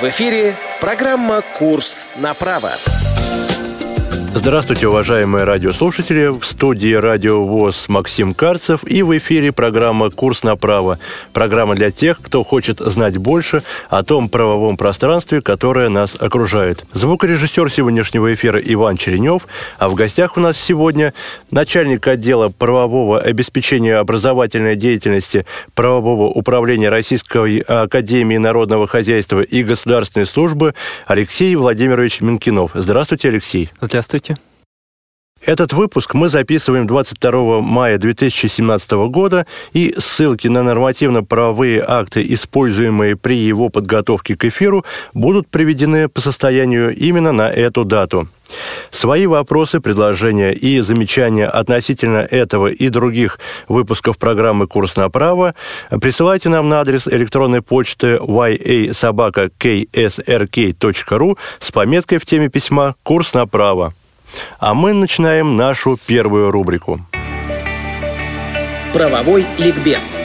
В эфире программа «Курс на право». Здравствуйте, уважаемые радиослушатели. В студии Радио ВОЗ Максим Карцев и в эфире программа «Курс на право». Программа для тех, кто хочет знать больше о том правовом пространстве, которое нас окружает. Звукорежиссер сегодняшнего эфира Иван Черенев, а в гостях у нас сегодня начальник отдела правового обеспечения образовательной деятельности правового управления Российской Академии Народного Хозяйства и Государственной службы Алексей Владимирович Минкинов. Здравствуйте, Алексей. Здравствуйте. Этот выпуск мы записываем 22 мая 2017 года, и ссылки на нормативно-правовые акты, используемые при его подготовке к эфиру, будут приведены по состоянию именно на эту дату. Свои вопросы, предложения и замечания относительно этого и других выпусков программы «Курс на право» присылайте нам на адрес электронной почты yasobaka.ksrk.ru с пометкой в теме письма «Курс на право». А мы начинаем нашу первую рубрику. Правовой ликбез.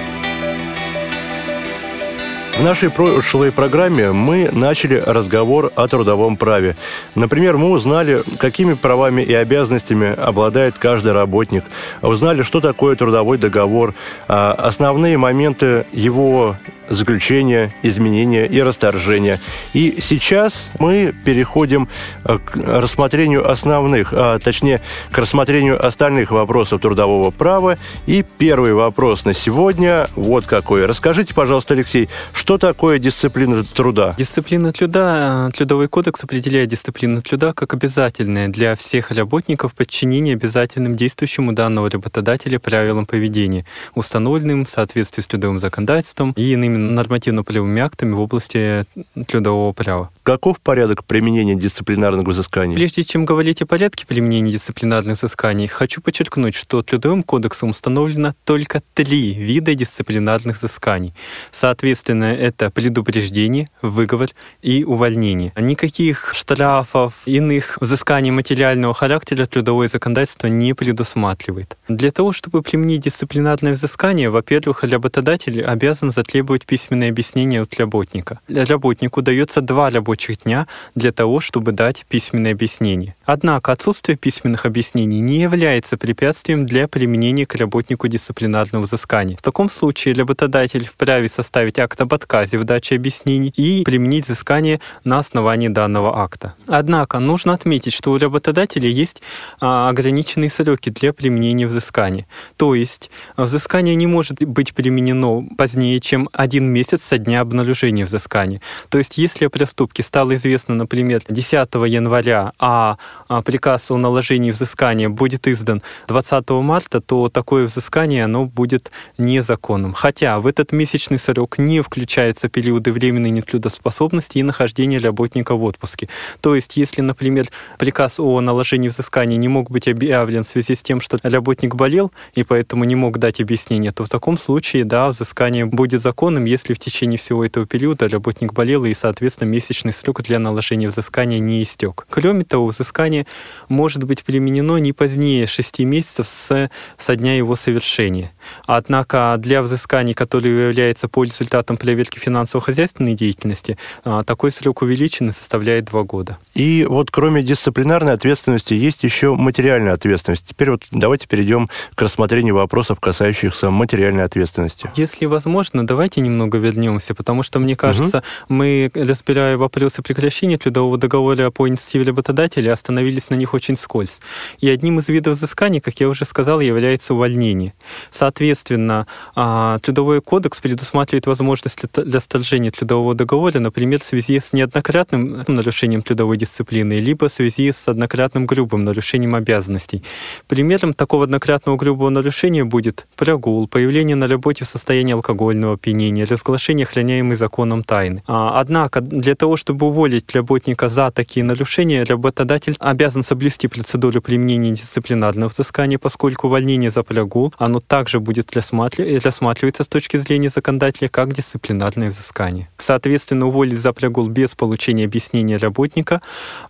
В нашей прошлой программе мы начали разговор о трудовом праве. Например, мы узнали, какими правами и обязанностями обладает каждый работник, узнали, что такое трудовой договор, а основные моменты его заключения, изменения и расторжения. И сейчас мы переходим э, к рассмотрению основных, а точнее, к рассмотрению остальных вопросов трудового права. И первый вопрос на сегодня вот какой. Расскажите, пожалуйста, Алексей, что такое дисциплина труда? Дисциплина труда, э, Трудовой кодекс определяет дисциплину труда как обязательное для всех работников подчинение обязательным действующему данного работодателя правилам поведения, установленным в соответствии с трудовым законодательством и иными нормативно-полевыми актами в области трудового права. Каков порядок применения дисциплинарных взысканий? Прежде чем говорить о порядке применения дисциплинарных взысканий, хочу подчеркнуть, что Трудовым кодексом установлено только три вида дисциплинарных взысканий. Соответственно, это предупреждение, выговор и увольнение. Никаких штрафов, иных взысканий материального характера трудовое законодательство не предусматривает. Для того, чтобы применить дисциплинарное взыскание, во-первых, работодатель обязан затребовать письменное объяснение от работника. Работнику дается два рабочих дня для того, чтобы дать письменное объяснение. Однако отсутствие письменных объяснений не является препятствием для применения к работнику дисциплинарного взыскания. В таком случае работодатель вправе составить акт об отказе в даче объяснений и применить взыскание на основании данного акта. Однако нужно отметить, что у работодателя есть а, ограниченные сроки для применения взыскания. То есть взыскание не может быть применено позднее, чем один месяц со дня обнаружения взыскания. То есть, если о проступке стало известно, например, 10 января, а, а приказ о наложении взыскания будет издан 20 марта, то такое взыскание оно будет незаконным. Хотя в этот месячный срок не включаются периоды временной нетрудоспособности и нахождения работника в отпуске. То есть, если, например, приказ о наложении взыскания не мог быть объявлен в связи с тем, что работник болел и поэтому не мог дать объяснение, то в таком случае, да, взыскание будет законным, если в течение всего этого периода работник болел и, соответственно, месячный срок для наложения взыскания не истек. Кроме того, взыскание может быть применено не позднее 6 месяцев с, со дня его совершения. Однако для взысканий, которые являются по результатам проверки финансово-хозяйственной деятельности, а, такой срок увеличен и составляет 2 года. И вот кроме дисциплинарной ответственности есть еще материальная ответственность. Теперь вот давайте перейдем к рассмотрению вопросов, касающихся материальной ответственности. Если возможно, давайте немного вернемся, потому что, мне кажется, угу. мы, разбирая вопросы прекращения трудового договора по инициативе работодателя, остановились на них очень скользь. И одним из видов взысканий, как я уже сказал, является увольнение. Соответственно, а, Трудовой кодекс предусматривает возможность для сторжения трудового договора, например, в связи с неоднократным нарушением трудовой дисциплины, либо в связи с однократным грубым нарушением обязанностей. Примером такого однократного грубого нарушения будет прогул, появление на работе в состоянии алкогольного опьянения, разглашение охраняемой законом тайны. А, однако для того, чтобы уволить работника за такие нарушения, работодатель обязан соблюсти процедуру применения дисциплинарного взыскания, поскольку увольнение за прогул, оно также будет рассматриваться с точки зрения законодателя как дисциплинарное взыскание. Соответственно, уволить за прогул без получения объяснения работника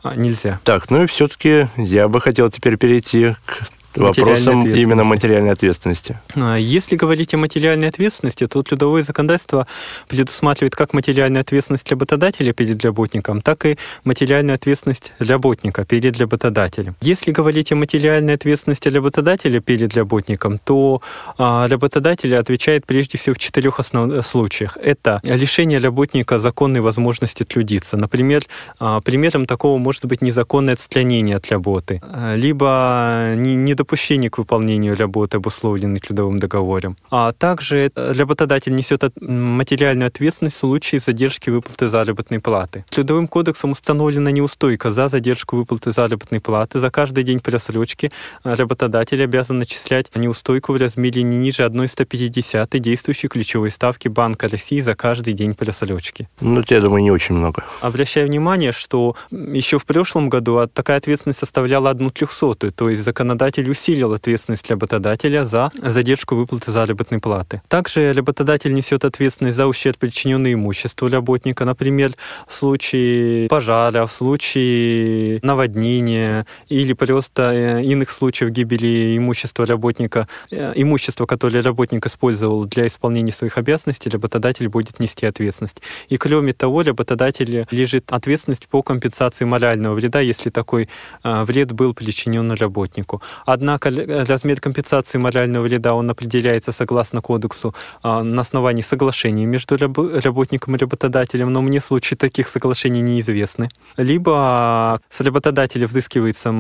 а, нельзя. Так, ну и все-таки я бы хотел теперь перейти к вопросам именно материальной ответственности. А, если говорить о материальной ответственности, то трудовое законодательство предусматривает как материальную ответственность работодателя перед работником, так и материальную ответственность работника перед работодателем. Если говорить о материальной ответственности работодателя перед работником, то а, работодатель отвечает прежде всего в четырех основных случаях. Это лишение работника законной возможности трудиться. Например, а, примером такого может быть незаконное отстранение от работы, либо недопущение к выполнению работы, обусловленной трудовым договором. А также работодатель несет материальную ответственность в случае задержки выплаты заработной платы. Трудовым кодексом установлена неустойка за задержку выплаты заработной платы. За каждый день просрочки работодатель обязан начислять неустойку в размере не ниже 1,150 действующей ключевой ставки Банка России за каждый день просрочки. Ну, я думаю, не очень много. Обращаю внимание, что еще в прошлом году такая ответственность составляла одну трехсотую, то есть законодатель усилил ответственность работодателя за задержку выплаты заработной платы. Также работодатель несет ответственность за ущерб, причиненный имуществу работника, например, в случае пожара, в случае наводнения или просто э, иных случаев гибели имущества работника, э, имущество, которое работник использовал для исполнения своих обязанностей, работодатель будет нести ответственность. И кроме того, работодатель лежит ответственность по компенсации морального вреда, если такой э, вред был причинен работнику. Однако размер компенсации морального вреда он определяется согласно кодексу на основании соглашения между работником и работодателем, но мне случаи таких соглашений неизвестны. Либо с работодателя взыскивается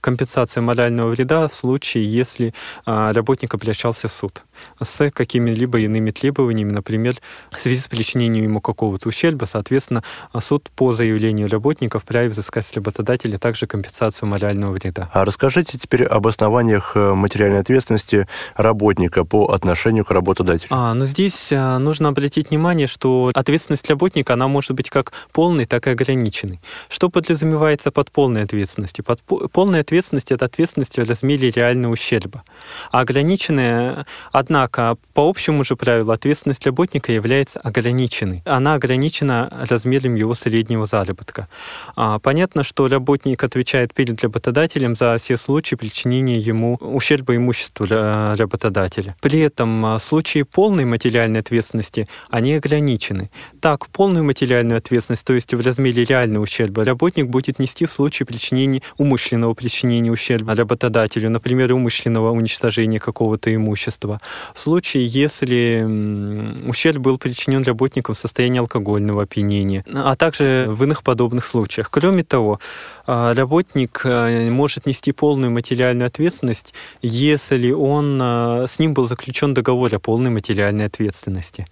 компенсация морального вреда в случае, если работник обращался в суд с какими-либо иными требованиями, например, в связи с причинением ему какого-то ущерба, соответственно, суд по заявлению работника вправе взыскать с работодателя также компенсацию морального вреда. А расскажите теперь об основаниях э, материальной ответственности работника по отношению к работодателю. А, но здесь а, нужно обратить внимание, что ответственность работника, она может быть как полной, так и ограниченной. Что подразумевается под полной ответственностью? Под полной ответственностью это ответственность в размере реального ущерба. А ограниченная, однако, по общему же правилу, ответственность работника является ограниченной. Она ограничена размером его среднего заработка. А, понятно, что работник отвечает перед работодателем за все случаи причинения ему ущерба имуществу работодателя. При этом а, случаи полной материальной ответственности, они ограничены. Так, полную материальную ответственность, то есть в размере реального ущерба, работник будет нести в случае причинения умышленного причинения ущерба работодателю, например, умышленного уничтожения какого-то имущества. В случае, если ущерб был причинен работником в состоянии алкогольного опьянения, а также в иных подобных случаях. Кроме того, работник а, может нести полную материальную ответственность, если он, а, с ним был заключен договор о полной материальной ответственности.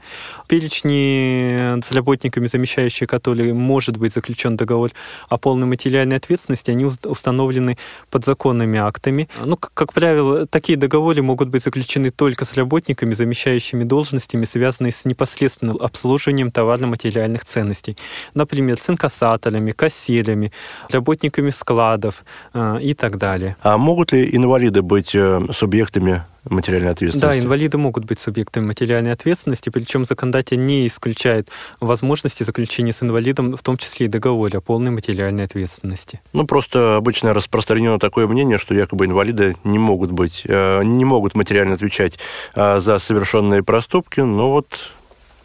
Перечни с работниками, замещающие которые может быть заключен договор о полной материальной ответственности, они установлены подзаконными актами. Ну, как правило, такие договоры могут быть заключены только с работниками, замещающими должностями, связанные с непосредственным обслуживанием товарно-материальных ценностей. Например, с инкассаторами, кассирами, работниками работниками складов э, и так далее. А могут ли инвалиды быть э, субъектами материальной ответственности? Да, инвалиды могут быть субъектами материальной ответственности, причем законодатель не исключает возможности заключения с инвалидом, в том числе и договора о полной материальной ответственности. Ну, просто обычно распространено такое мнение, что якобы инвалиды не могут быть, э, не могут материально отвечать за совершенные проступки, но вот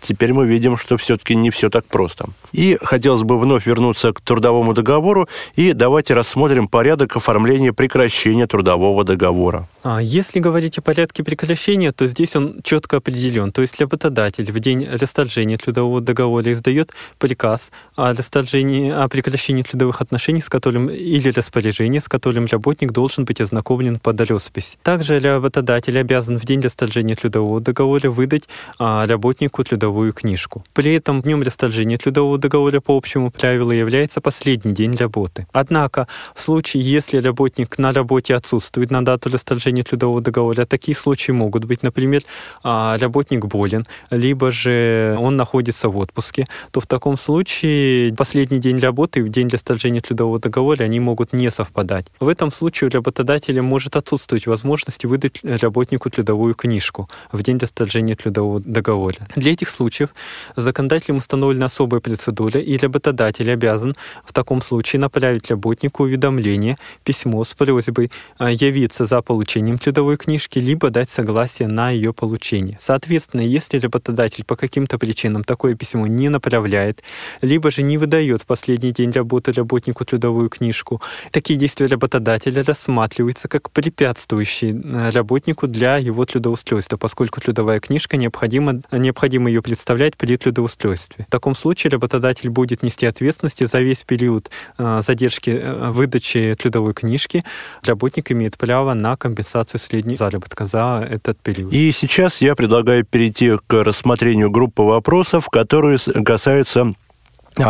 теперь мы видим, что все-таки не все так просто. И хотелось бы вновь вернуться к трудовому договору, и давайте рассмотрим порядок оформления прекращения трудового договора. А если говорить о порядке прекращения, то здесь он четко определен. То есть работодатель в день расторжения трудового договора издает приказ о, расторжении, о прекращении трудовых отношений, с которым или распоряжение, с которым работник должен быть ознакомлен под роспись. Также работодатель обязан в день расторжения трудового договора выдать а, работнику трудовую книжку. При этом днем расторжения трудового договора по общему правилу является последний день работы. Однако в случае, если работник на работе отсутствует на дату расторжения трудового договора. Такие случаи могут быть, например, а, работник болен, либо же он находится в отпуске, то в таком случае последний день работы и день расторжения трудового договора, они могут не совпадать. В этом случае у работодателя может отсутствовать возможность выдать работнику трудовую книжку в день расторжения трудового договора. Для этих случаев законодателем установлена особая процедура, и работодатель обязан в таком случае направить работнику уведомление, письмо с просьбой а, явиться за получением трудовой книжки, либо дать согласие на ее получение. Соответственно, если работодатель по каким-то причинам такое письмо не направляет, либо же не выдает в последний день работы работнику трудовую книжку, такие действия работодателя рассматриваются как препятствующие э, работнику для его трудоустройства, поскольку трудовая книжка необходимо, необходимо ее представлять при трудоустройстве. В таком случае работодатель будет нести ответственность за весь период э, задержки э, выдачи трудовой книжки. Работник имеет право на компенсацию средней заработка за этот период. И сейчас я предлагаю перейти к рассмотрению группы вопросов, которые касаются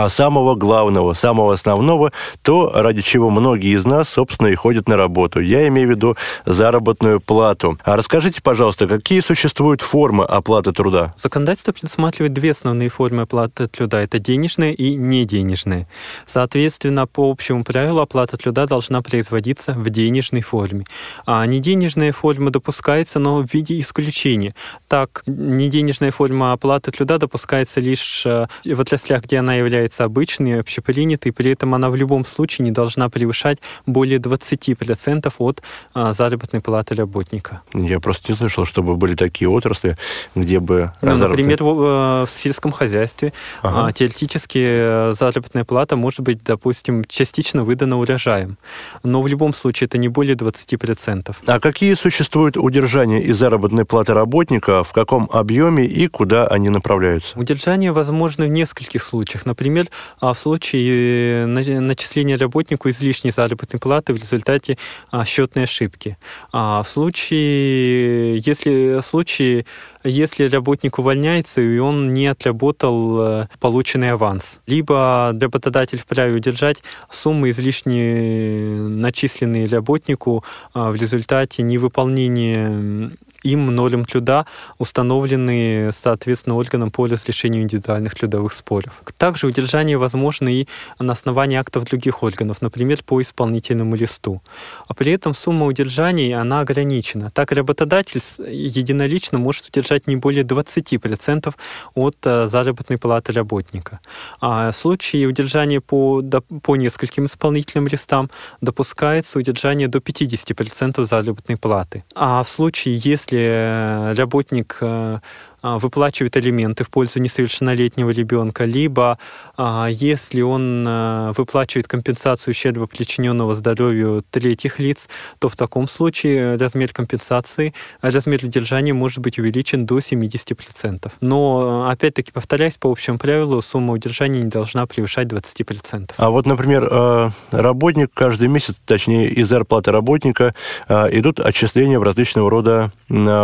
самого главного, самого основного, то, ради чего многие из нас, собственно, и ходят на работу. Я имею в виду заработную плату. А расскажите, пожалуйста, какие существуют формы оплаты труда? Законодательство предусматривает две основные формы оплаты труда. Это денежная и неденежная. Соответственно, по общему правилу оплата труда должна производиться в денежной форме. А неденежная форма допускается, но в виде исключения. Так, неденежная форма оплаты труда допускается лишь э, в отраслях, где она является является обычной, общепринятой, при этом она в любом случае не должна превышать более 20% от а, заработной платы работника. Я просто не слышал, чтобы были такие отрасли, где бы... Ну, заработная... Например, в, э, в сельском хозяйстве ага. а, теоретически э, заработная плата может быть, допустим, частично выдана урожаем, но в любом случае это не более 20%. А какие существуют удержания и заработной платы работника, в каком объеме и куда они направляются? Удержание возможно в нескольких случаях. Например, а в случае э, начисления работнику излишней заработной платы в результате а, счетной ошибки. А в случае, если в случае, если работник увольняется и он не отработал э, полученный аванс, либо работодатель вправе удержать суммы излишне начисленные работнику в результате невыполнения им нолем труда установлены, соответственно, органом по разрешению индивидуальных трудовых споров. Также удержание возможно и на основании актов других органов, например, по исполнительному листу. А при этом сумма удержаний, она ограничена. Так работодатель единолично может удержать не более 20% от э, заработной платы работника. А в случае удержания по, по нескольким исполнительным листам допускается удержание до 50% заработной платы. А в случае, если если э, работник э, выплачивает алименты в пользу несовершеннолетнего ребенка, либо а, если он а, выплачивает компенсацию ущерба, причиненного здоровью третьих лиц, то в таком случае размер компенсации, размер удержания может быть увеличен до 70%. Но, опять-таки, повторяюсь, по общему правилу, сумма удержания не должна превышать 20%. А вот, например, работник каждый месяц, точнее, из зарплаты работника идут отчисления в различного рода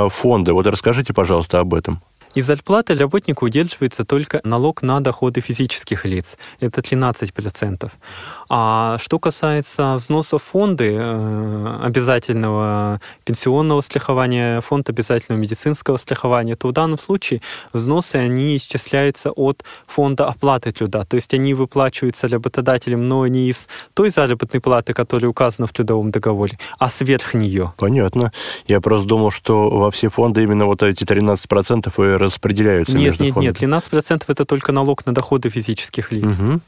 фонды. Вот расскажите, пожалуйста, об этом. Из зарплаты работнику удерживается только налог на доходы физических лиц. Это 13%. А что касается взносов фонды э, обязательного пенсионного страхования, фонд обязательного медицинского страхования, то в данном случае взносы, они исчисляются от фонда оплаты труда. То есть они выплачиваются работодателем, но не из той заработной платы, которая указана в трудовом договоре, а сверх нее. Понятно. Я просто думал, что во все фонды именно вот эти 13% и распределяются нет, между нет, фондами? Нет, нет, 13% это только налог на доходы физических лиц. Угу.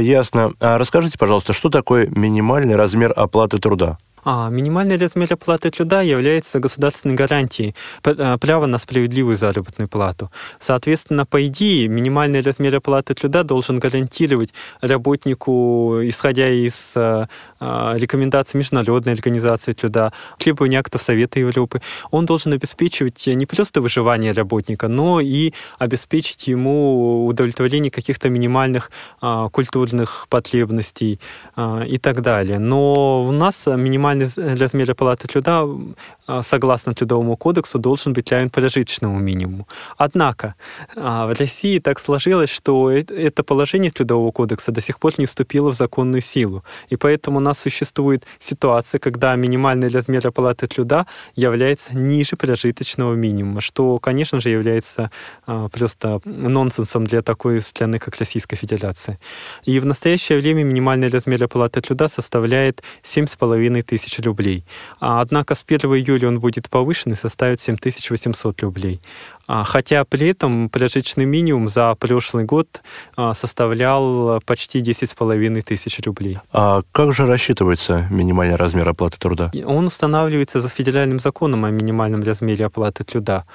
Ясно. А расскажите, пожалуйста, что такое минимальный размер оплаты труда? А минимальный размер оплаты труда является государственной гарантией э, права на справедливую заработную плату. Соответственно, по идее, минимальный размер оплаты труда должен гарантировать работнику, исходя из э, э, рекомендаций Международной организации труда, требований актов Совета Европы, он должен обеспечивать не просто выживание работника, но и обеспечить ему удовлетворение каких-то минимальных культурных потребностей и так далее. Но у нас минимальный минимальный размер оплаты труда, а, согласно Трудовому кодексу, должен быть равен прожиточному минимуму. Однако а, в России так сложилось, что это положение Трудового кодекса до сих пор не вступило в законную силу. И поэтому у нас существует ситуация, когда минимальный размер оплаты труда является ниже прожиточного минимума, что, конечно же, является а, просто нонсенсом для такой страны, как Российская Федерация. И в настоящее время минимальный размер оплаты труда составляет 7,5 тысяч рублей. А, однако с 1 июля он будет повышен и составит 7800 рублей. А, хотя при этом прожиточный минимум за прошлый год а, составлял почти 10,5 тысяч рублей. А как же рассчитывается минимальный размер оплаты труда? Он устанавливается за федеральным законом о минимальном размере оплаты труда.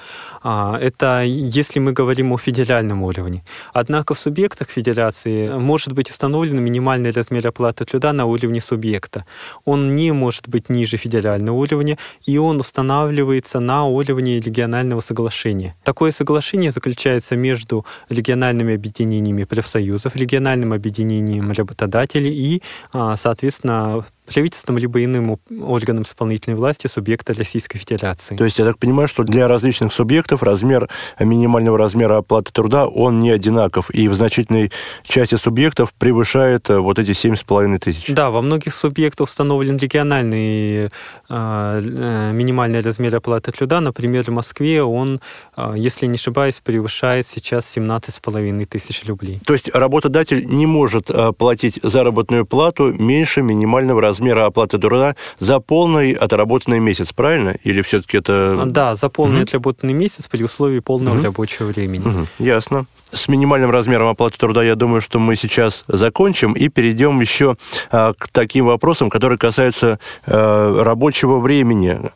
А, это если мы говорим о федеральном уровне. Однако в субъектах федерации может быть установлен минимальный размер оплаты труда на уровне субъекта. Он не может быть ниже федерального уровня, и он устанавливается на уровне регионального соглашения. Такое соглашение заключается между региональными объединениями профсоюзов, региональным объединением работодателей и, а, соответственно, правительством либо иным органом исполнительной власти субъекта Российской Федерации. То есть я так понимаю, что для различных субъектов размер минимального размера оплаты труда, он не одинаков, и в значительной части субъектов превышает э, вот эти 7,5 тысяч. Да, во многих субъектах установлен региональный э, минимальный размер оплаты труда. Например, в Москве он, э, если не ошибаюсь, превышает сейчас 17,5 тысяч рублей. То есть работодатель не может э, платить заработную плату меньше минимального размера оплаты труда за полный отработанный месяц, правильно? Или все-таки это... Да, за полный угу. отработанный месяц при условии полного угу. рабочего времени. Угу. Ясно. С минимальным размером оплаты труда, я думаю, что мы сейчас закончим и перейдем еще а, к таким вопросам, которые касаются а, рабочего времени а,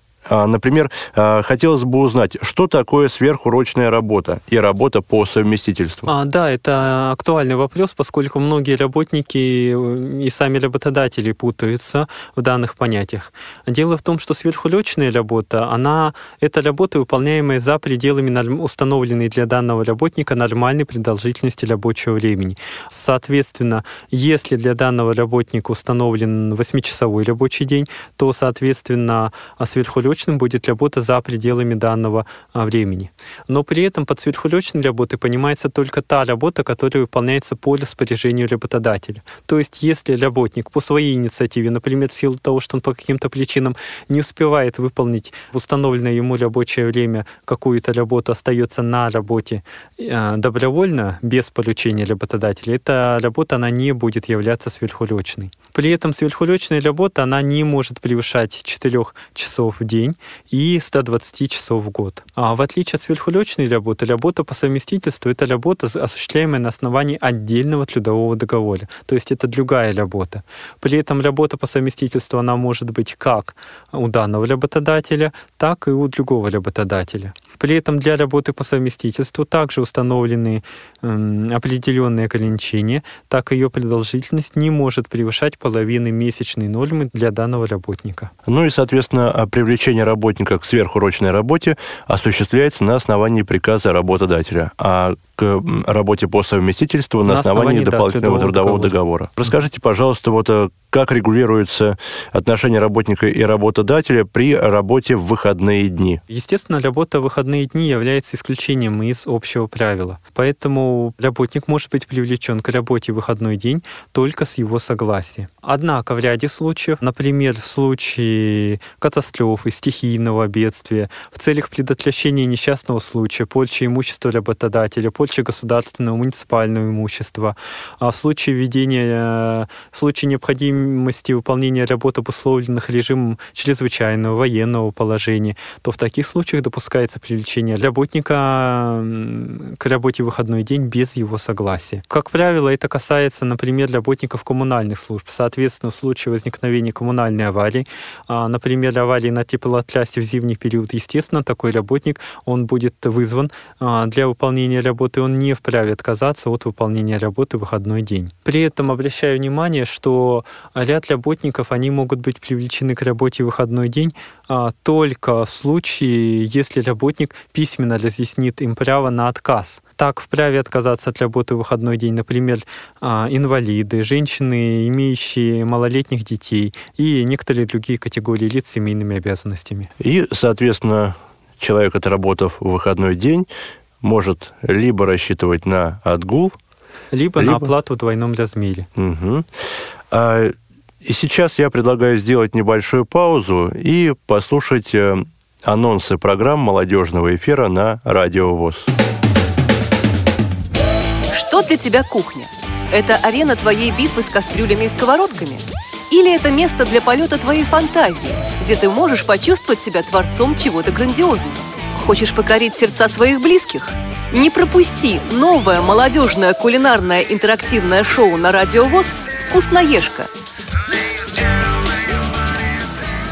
например, а, хотелось бы узнать, что такое сверхурочная работа и работа по совместительству? А, да, это актуальный вопрос, поскольку многие работники э, и сами работодатели путаются в данных понятиях. Дело в том, что сверхурочная работа, она, это работа, выполняемая за пределами установленной для данного работника нормальной продолжительности рабочего времени. Соответственно, если для данного работника установлен 8-часовой рабочий день, то, соответственно, сверхурочная сверхурочным будет работа за пределами данного а, времени. Но при этом под сверхурочной работой понимается только та работа, которая выполняется по распоряжению работодателя. То есть, если работник по своей инициативе, например, в силу того, что он по каким-то причинам не успевает выполнить в установленное ему рабочее время какую-то работу, остается на работе э, добровольно, без поручения работодателя, эта работа, она не будет являться сверхурочной. При этом сверхурочная работа, она не может превышать 4 часов в день и 120 часов в год. А в отличие от сверхурочной работы, работа по совместительству — это работа, осуществляемая на основании отдельного трудового договора. То есть это другая работа. При этом работа по совместительству, она может быть как у данного работодателя, так и у другого работодателя. При этом для работы по совместительству также установлены э, определенные ограничения, так ее продолжительность не может превышать половины месячной нормы для данного работника. Ну и, соответственно, привлечение работника к сверхурочной работе осуществляется на основании приказа работодателя, а к работе по совместительству на, на основании, основании дополнительного да, трудового договора. договора. Расскажите, пожалуйста, вот э, как регулируются отношения работника и работодателя при работе в выходные дни? Естественно, работа в выходные дни является исключением из общего правила. Поэтому работник может быть привлечен к работе в выходной день только с его согласия. Однако в ряде случаев, например, в случае катастрофы, стихийного бедствия, в целях предотвращения несчастного случая, порчи имущества работодателя, порчи государственного, муниципального имущества, а в случае введения, э, в случае необходимости выполнения работ, обусловленных режимом чрезвычайного военного положения, то в таких случаях допускается привлечение работника к работе в выходной день без его согласия. Как правило, это касается, например, работников коммунальных служб. Соответственно, в случае возникновения коммунальной аварии, а, например, аварии на теплоотлясе в зимний период, естественно, такой работник, он будет вызван а, для выполнения работы, он не вправе отказаться от выполнения работы в выходной день. При этом обращаю внимание, что ряд работников, они могут быть привлечены к работе в выходной день а, только в случае, если работник письменно разъяснит им право на отказ. Так вправе отказаться от работы в выходной день, например, а, инвалиды, женщины, имеющие малолетних детей и некоторые другие категории лиц с семейными обязанностями. И, соответственно, человек, отработав в выходной день, может либо рассчитывать на отгул, либо, либо... на оплату в двойном размере. Угу. А, и сейчас я предлагаю сделать небольшую паузу и послушать э, анонсы программ молодежного эфира на Радио ВОЗ. Что для тебя кухня? Это арена твоей битвы с кастрюлями и сковородками? Или это место для полета твоей фантазии, где ты можешь почувствовать себя творцом чего-то грандиозного? Хочешь покорить сердца своих близких? Не пропусти новое молодежное кулинарное интерактивное шоу на Радио ВОЗ «Вкусноежка».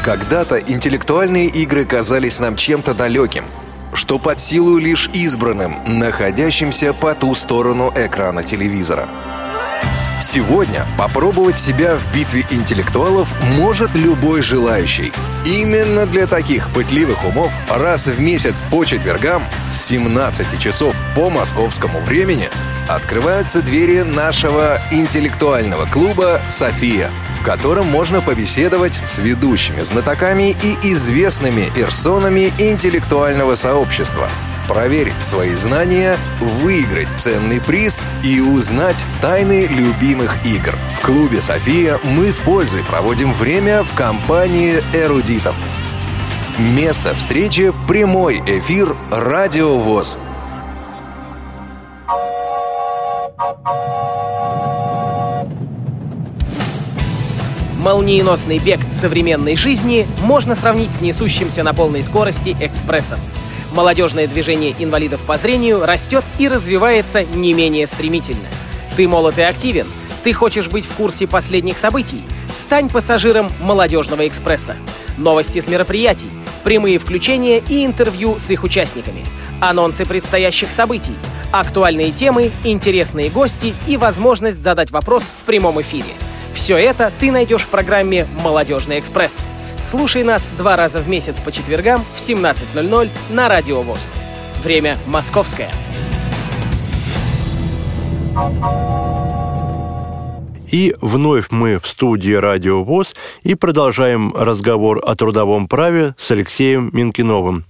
Когда-то интеллектуальные игры казались нам чем-то далеким, что под силу лишь избранным, находящимся по ту сторону экрана телевизора – Сегодня попробовать себя в битве интеллектуалов может любой желающий. Именно для таких пытливых умов раз в месяц по четвергам с 17 часов по московскому времени открываются двери нашего интеллектуального клуба «София», в котором можно побеседовать с ведущими знатоками и известными персонами интеллектуального сообщества – проверить свои знания, выиграть ценный приз и узнать тайны любимых игр. В клубе «София» мы с пользой проводим время в компании эрудитов. Место встречи – прямой эфир «Радио ВОЗ». Молниеносный бег современной жизни можно сравнить с несущимся на полной скорости экспрессом – Молодежное движение инвалидов по зрению растет и развивается не менее стремительно. Ты молод и активен. Ты хочешь быть в курсе последних событий? Стань пассажиром «Молодежного экспресса». Новости с мероприятий, прямые включения и интервью с их участниками, анонсы предстоящих событий, актуальные темы, интересные гости и возможность задать вопрос в прямом эфире. Все это ты найдешь в программе «Молодежный экспресс». Слушай нас два раза в месяц по четвергам в 17.00 на Радио ВОЗ. Время московское. И вновь мы в студии «Радио ВОЗ» и продолжаем разговор о трудовом праве с Алексеем Минкиновым.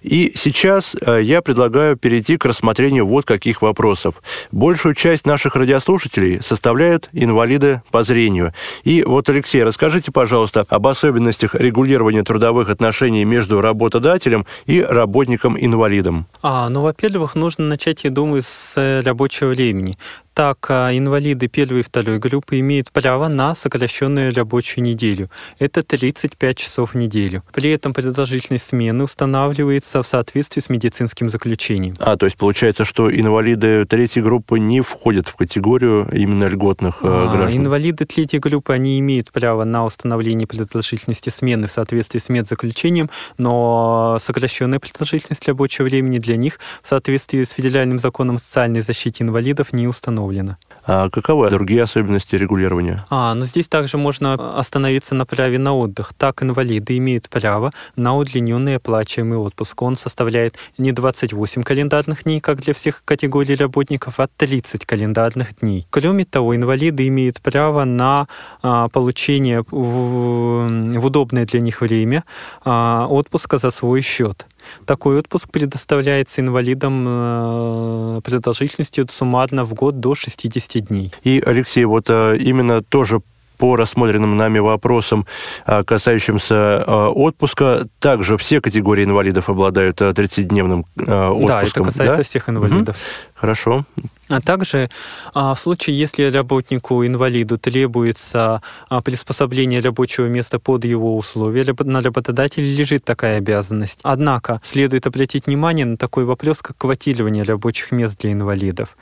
И сейчас э, я предлагаю перейти к рассмотрению вот каких вопросов. Большую часть наших радиослушателей составляют инвалиды по зрению. И вот, Алексей, расскажите, пожалуйста, об особенностях регулирования трудовых отношений между работодателем и работником-инвалидом. А, ну, во-первых, нужно начать, я думаю, с э, рабочего времени так а, инвалиды первой и второй группы имеют право на сокращенную рабочую неделю. Это 35 часов в неделю. При этом продолжительность смены устанавливается в соответствии с медицинским заключением. А, то есть получается, что инвалиды третьей группы не входят в категорию именно льготных э, а, граждан? Инвалиды третьей группы, они имеют право на установление продолжительности смены в соответствии с медзаключением, но сокращенная продолжительность рабочего времени для них в соответствии с федеральным законом о социальной защите инвалидов не установлена установлено. А каковы другие особенности регулирования? А, ну здесь также можно остановиться на праве на отдых. Так инвалиды имеют право на удлиненный оплачиваемый отпуск. Он составляет не 28 календарных дней, как для всех категорий работников, а 30 календарных дней. Кроме того, инвалиды имеют право на а, получение в, в удобное для них время а, отпуска за свой счет. Такой отпуск предоставляется инвалидам э, продолжительностью суммарно в год до 60 дней. И, Алексей, вот э, именно тоже по рассмотренным нами вопросам, э, касающимся отпуска, также все категории инвалидов обладают 30-дневным отпуском. Да, это касается да? всех инвалидов. Угу. Хорошо. А также а, в случае, если работнику-инвалиду требуется а, приспособление рабочего места под его условия, на работодателе лежит такая обязанность. Однако следует обратить внимание на такой вопрос, как квотирование рабочих мест для инвалидов.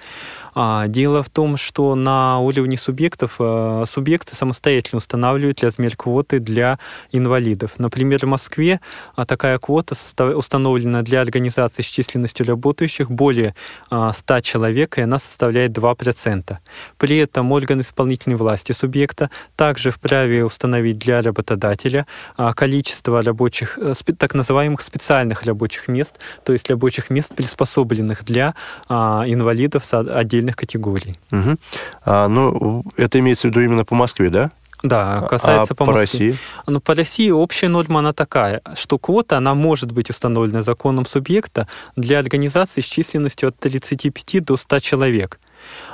А, дело в том, что на уровне субъектов а, субъекты самостоятельно устанавливают размер квоты для инвалидов. Например, в Москве а, такая квота установлена для организации с численностью работающих более 100 человек, и она составляет 2%. При этом орган исполнительной власти субъекта также вправе установить для работодателя количество рабочих, э, так называемых специальных рабочих мест, то есть рабочих мест, приспособленных для инвалидов с отдельно отдельных категорий. Угу. А, ну, это имеется в виду именно по Москве, да? Да, касается а по, по Москве. России? Ну, по России общая норма, она такая, что квота, она может быть установлена законом субъекта для организации с численностью от 35 до 100 человек.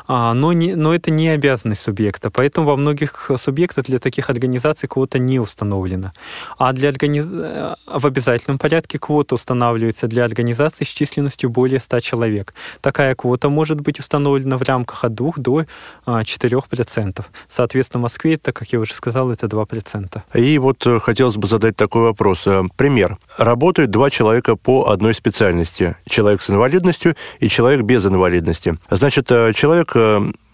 А, но, не, но это не обязанность субъекта, поэтому во многих субъектах для таких организаций квота не установлена. А для органи... Э, в обязательном порядке квота устанавливается для организаций с численностью более 100 человек. Такая квота может быть установлена в рамках от 2 до 4%. А, Соответственно, в Москве, это, как я уже сказал, это 2%. И вот э, хотелось бы задать такой вопрос. Э, пример. Работают два человека по одной специальности. Человек с инвалидностью и человек без инвалидности. Значит, человек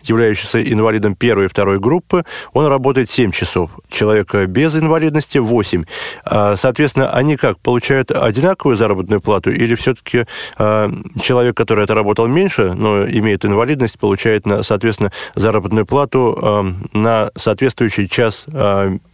являющийся инвалидом первой и второй группы, он работает 7 часов. Человек без инвалидности 8. А, соответственно, они как, получают одинаковую заработную плату или все-таки а, человек, который отработал меньше, но имеет инвалидность, получает, соответственно, заработную плату а, на соответствующий час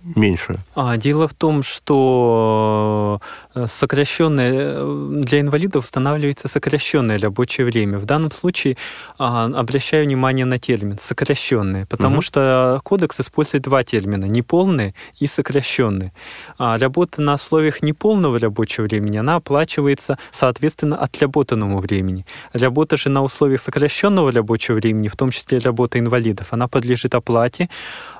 меньше? Дело в том, что э, сокращенное э, для инвалидов устанавливается сокращенное рабочее время. В данном случае обращаю внимание на термин сокращенные, потому угу. что кодекс использует два термина неполные и сокращенные. А работа на условиях неполного рабочего времени, она оплачивается, соответственно, отработанному времени. Работа же на условиях сокращенного рабочего времени, в том числе работа инвалидов, она подлежит оплате,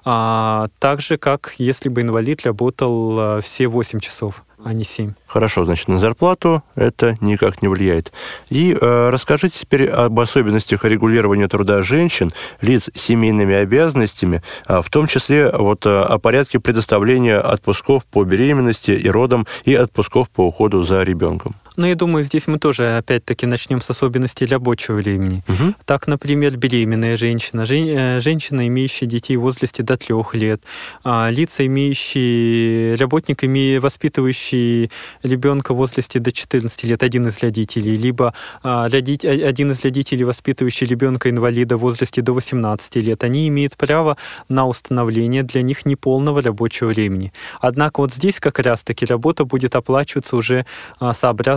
а, так же, как если бы инвалид работал а, все 8 часов а не 7. Хорошо, значит, на зарплату это никак не влияет. И э, расскажите теперь об особенностях регулирования труда женщин, лиц с семейными обязанностями, а в том числе вот, э, о порядке предоставления отпусков по беременности и родам и отпусков по уходу за ребенком. Ну, я думаю, здесь мы тоже опять-таки начнем с особенностей рабочего времени. Угу. Так, например, беременная женщина, жен, э, женщина, имеющая детей в возрасте до трех лет, а, лица, имеющие, работник, имея, воспитывающий ребенка в возрасте до 14 лет, один из родителей, либо а, родить, один из родителей, воспитывающий ребенка инвалида в возрасте до 18 лет, они имеют право на установление для них неполного рабочего времени. Однако вот здесь как раз-таки работа будет оплачиваться уже а,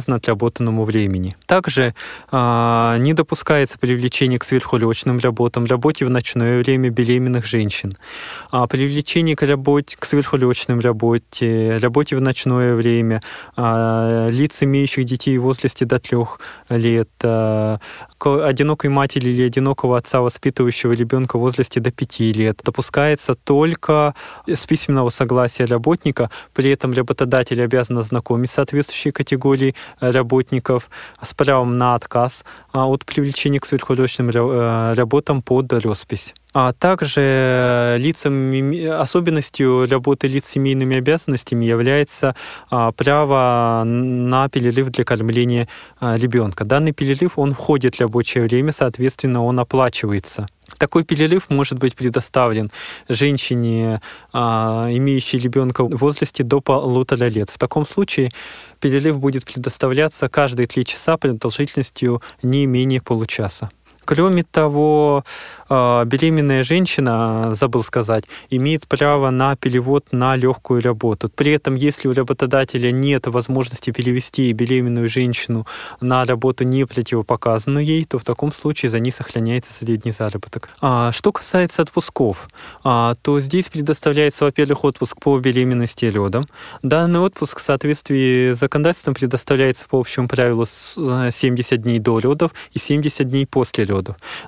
сообразно отработанному времени. Также а, не допускается привлечение к сверхурочным работам, работе в ночное время беременных женщин, а, привлечение к работе, к сверхурочным работе, работе в ночное время, а, лиц, имеющих детей в возрасте до трех лет, а, одинокой матери или одинокого отца, воспитывающего ребенка в возрасте до 5 лет, допускается только с письменного согласия работника, при этом работодатель обязан ознакомить соответствующие категории работников с правом на отказ а, от привлечения к сверхурочным э, работам под роспись. А также лицам, особенностью работы лиц с семейными обязанностями является а, право на перерыв для кормления а, ребенка. Данный перерыв, он входит в рабочее время, соответственно, он оплачивается. Такой перерыв может быть предоставлен женщине, а, имеющей ребенка в возрасте до полутора лет. В таком случае перерыв будет предоставляться каждые три часа продолжительностью не менее получаса. Кроме того, а, беременная женщина, забыл сказать, имеет право на перевод на легкую работу. При этом, если у работодателя нет возможности перевести беременную женщину на работу, не противопоказанную ей, то в таком случае за ней сохраняется средний заработок. А, что касается отпусков, а, то здесь предоставляется, во-первых, отпуск по беременности и родам. Данный отпуск в соответствии с законодательством предоставляется по общему правилу 70 дней до родов и 70 дней после родов.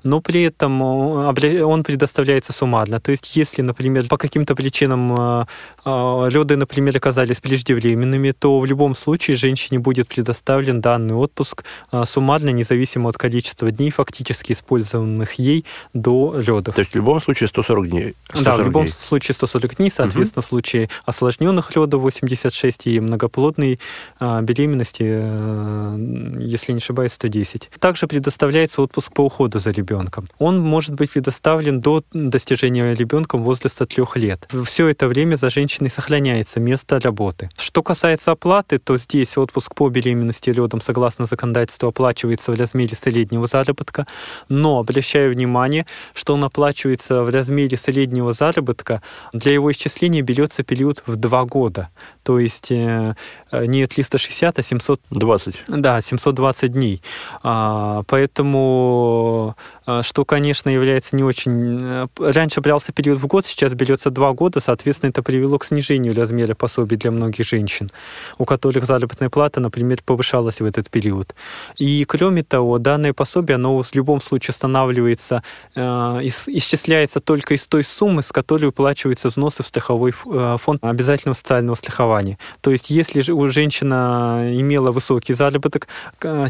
Но при этом он предоставляется суммарно. То есть, если, например, по каким-то причинам э, э, роды, например, оказались преждевременными, то в любом случае женщине будет предоставлен данный отпуск э, суммарно, независимо от количества дней, фактически использованных ей до родов. То есть в любом случае 140 дней? 140 да, в любом дней. случае 140 дней, соответственно, угу. в случае осложненных родов 86 и многоплодной беременности, если не ошибаюсь, 110. Также предоставляется отпуск по уходу за ребенком. Он может быть предоставлен до достижения ребенком возраста трех лет. Все это время за женщиной сохраняется место работы. Что касается оплаты, то здесь отпуск по беременности родом согласно законодательству оплачивается в размере среднего заработка, но обращаю внимание, что он оплачивается в размере среднего заработка. Для его исчисления берется период в два года. То есть э, не 360, а 720. Да, 720 дней. А, поэтому а, что, конечно, является не очень... Э, раньше брался период в год, сейчас берется два года, соответственно, это привело к снижению размера пособий для многих женщин, у которых заработная плата, например, повышалась в этот период. И, кроме того, данное пособие, оно в любом случае устанавливается, э, исчисляется только из той суммы, с которой уплачиваются взносы в страховой э, фонд обязательного социального страхования. То есть, если у женщина имела высокий заработок,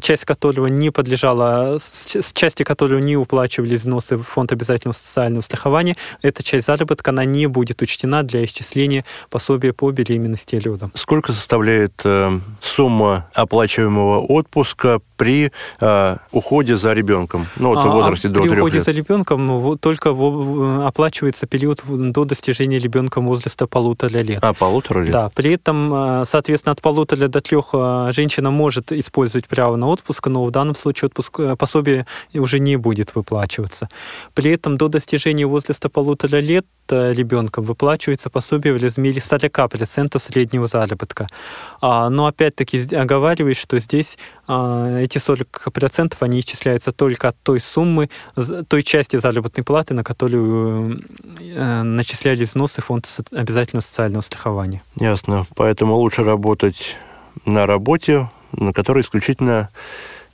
часть которого не подлежала, с части которого не уплачивались взносы в фонд обязательного социального страхования, эта часть заработка, она не будет учтена для исчисления пособия по беременности и родам. Сколько составляет э, сумма оплачиваемого отпуска при э, уходе за ребенком? Ну, вот в а, возрасте а, до При уходе лет. за ребенком только в, оплачивается период до достижения ребенком возраста полутора лет. А, полутора лет? Да. При этом, э, соответственно, от полутора до трех э, женщина может использовать право на отпуск, но в данном случае отпуск, э, пособие уже не будет выплачиваться. При этом до достижения возраста полутора лет ребенком выплачивается пособие в размере 40% среднего заработка. А, но опять-таки оговариваюсь, что здесь а, эти 40% они исчисляются только от той суммы, той части заработной платы, на которую э, начислялись взносы фонда обязательного социального страхования. Ясно. Поэтому лучше работать на работе, на которой исключительно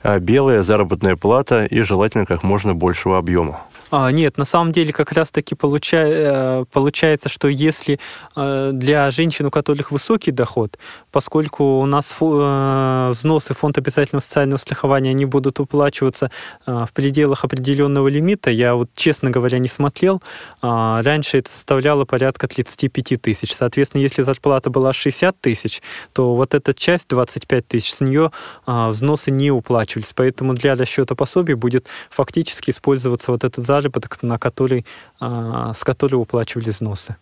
а, белая заработная плата и желательно как можно большего объема. А, нет, на самом деле как раз-таки получа... Э, получается, что если э, для женщин, у которых высокий доход, поскольку у нас. Э, взносы фонд обязательного социального страхования, они будут уплачиваться в пределах определенного лимита, я вот, честно говоря, не смотрел, а, раньше это составляло порядка 35 тысяч. Соответственно, если зарплата была 60 тысяч, то вот эта часть 25 тысяч, с нее а, взносы не уплачивались. Поэтому для расчета пособий будет фактически использоваться вот этот заработок, на который, а, с которого уплачивали взносы.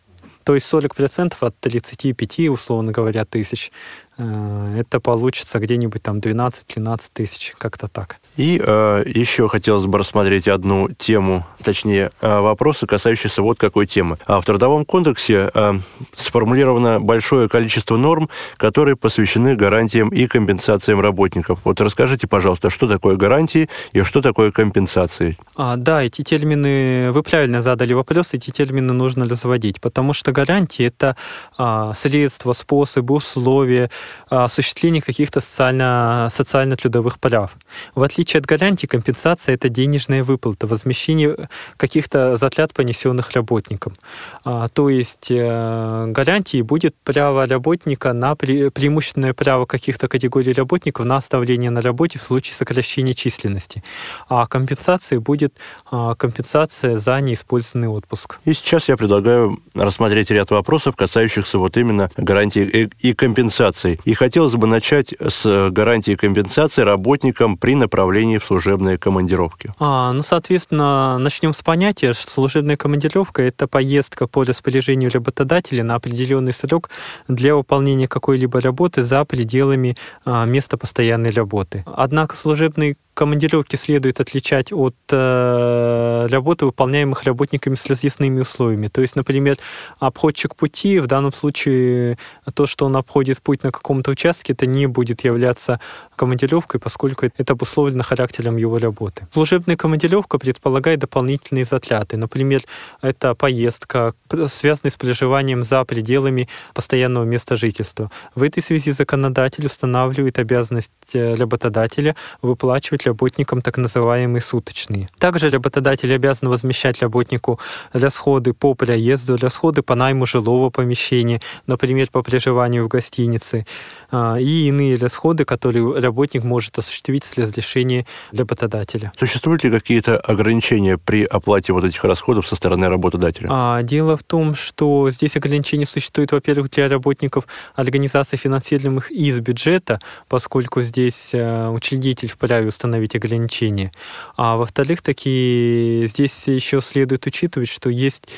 То есть 40% от 35, условно говоря, тысяч, э, это получится где-нибудь там 12-13 тысяч, как-то так. И э, еще хотелось бы рассмотреть одну тему, точнее, э, вопросы, касающиеся вот какой темы. А в Трудовом кодексе э, сформулировано большое количество норм, которые посвящены гарантиям и компенсациям работников. Вот расскажите, пожалуйста, что такое гарантии и что такое компенсации? А, да, эти термины, вы правильно задали вопрос, эти термины нужно разводить, потому что гарантии – это а, средства, способы, условия а, осуществления каких-то социально, социально-трудовых прав. В отличие отличие от гарантии, компенсация – это денежная выплата, возмещение каких-то затрат, понесенных работником. А, то есть э, гарантией будет право работника на пре, преимущественное право каких-то категорий работников на оставление на работе в случае сокращения численности. А компенсацией будет а, компенсация за неиспользованный отпуск. И сейчас я предлагаю рассмотреть ряд вопросов, касающихся вот именно гарантии и компенсации. И хотелось бы начать с гарантии компенсации работникам при направлении направлении в служебные командировки? А, ну, соответственно, начнем с понятия. Служебная командировка – это поездка по распоряжению работодателя на определенный срок для выполнения какой-либо работы за пределами а, места постоянной работы. Однако служебный командировки следует отличать от э, работы, выполняемых работниками с разъясными условиями. То есть, например, обходчик пути, в данном случае то, что он обходит путь на каком-то участке, это не будет являться командировкой, поскольку это обусловлено характером его работы. Служебная командировка предполагает дополнительные затраты. Например, это поездка, связанная с проживанием за пределами постоянного места жительства. В этой связи законодатель устанавливает обязанность э, работодателя выплачивать работникам так называемые суточные. Также работодатель обязан возмещать работнику расходы по проезду, расходы по найму жилого помещения, например, по проживанию в гостинице, а, и иные расходы, которые работник может осуществить с разрешения работодателя. Существуют ли какие-то ограничения при оплате вот этих расходов со стороны работодателя? А, дело в том, что здесь ограничения существуют, во-первых, для работников организаций, финансируемых из бюджета, поскольку здесь э, учредитель вправе установить установить ограничения. А во-вторых, такие здесь еще следует учитывать, что есть